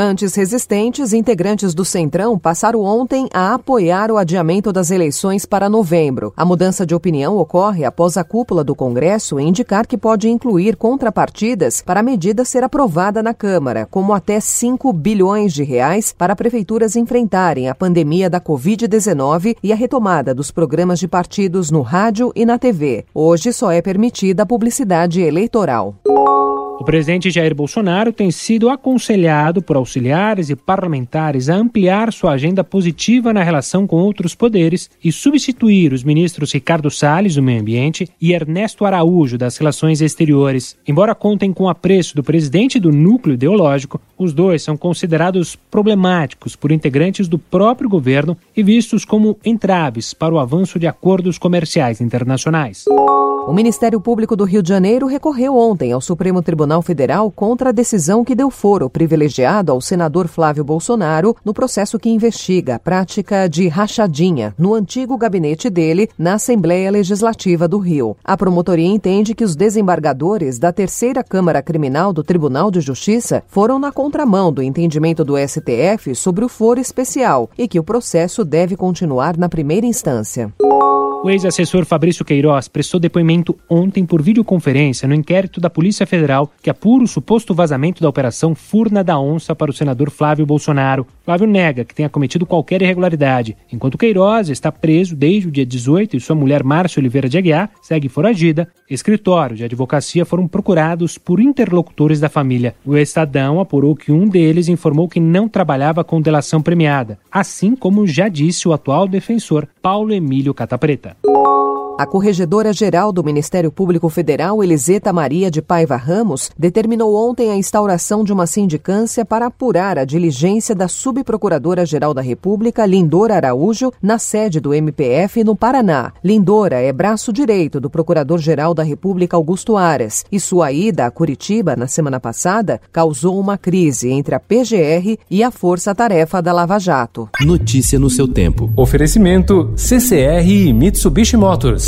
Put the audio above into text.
Antes resistentes, integrantes do Centrão passaram ontem a apoiar o adiamento das eleições para novembro. A mudança de opinião ocorre após a cúpula do Congresso indicar que pode incluir contrapartidas para a medida ser aprovada na Câmara, como até 5 bilhões de reais para prefeituras enfrentarem a pandemia da Covid-19 e a retomada dos programas de partidos no rádio e na TV. Hoje só é permitida a publicidade eleitoral. O presidente Jair Bolsonaro tem sido aconselhado por auxiliares e parlamentares a ampliar sua agenda positiva na relação com outros poderes e substituir os ministros Ricardo Salles, do Meio Ambiente, e Ernesto Araújo, das Relações Exteriores. Embora contem com o apreço do presidente do núcleo ideológico, os dois são considerados problemáticos por integrantes do próprio governo e vistos como entraves para o avanço de acordos comerciais internacionais. O Ministério Público do Rio de Janeiro recorreu ontem ao Supremo Tribunal Federal contra a decisão que deu foro privilegiado ao senador Flávio Bolsonaro no processo que investiga a prática de rachadinha no antigo gabinete dele na Assembleia Legislativa do Rio. A promotoria entende que os desembargadores da Terceira Câmara Criminal do Tribunal de Justiça foram na contramão do entendimento do STF sobre o foro especial e que o processo deve continuar na primeira instância. O ex-assessor Fabrício Queiroz prestou depoimento ontem por videoconferência no inquérito da Polícia Federal que apura o suposto vazamento da Operação Furna da Onça para o senador Flávio Bolsonaro. Flávio nega que tenha cometido qualquer irregularidade, enquanto Queiroz está preso desde o dia 18 e sua mulher Márcia Oliveira de Aguiar segue foragida. Escritórios de advocacia foram procurados por interlocutores da família. O Estadão apurou que um deles informou que não trabalhava com delação premiada, assim como já disse o atual defensor Paulo Emílio Catapreta. A Corregedora-Geral do Ministério Público Federal, Eliseta Maria de Paiva Ramos, determinou ontem a instauração de uma sindicância para apurar a diligência da Subprocuradora-Geral da República, Lindora Araújo, na sede do MPF no Paraná. Lindora é braço direito do Procurador-Geral da República, Augusto Aras, e sua ida a Curitiba na semana passada causou uma crise entre a PGR e a Força Tarefa da Lava Jato. Notícia no seu tempo. Oferecimento CCR e Mitsubishi Motors.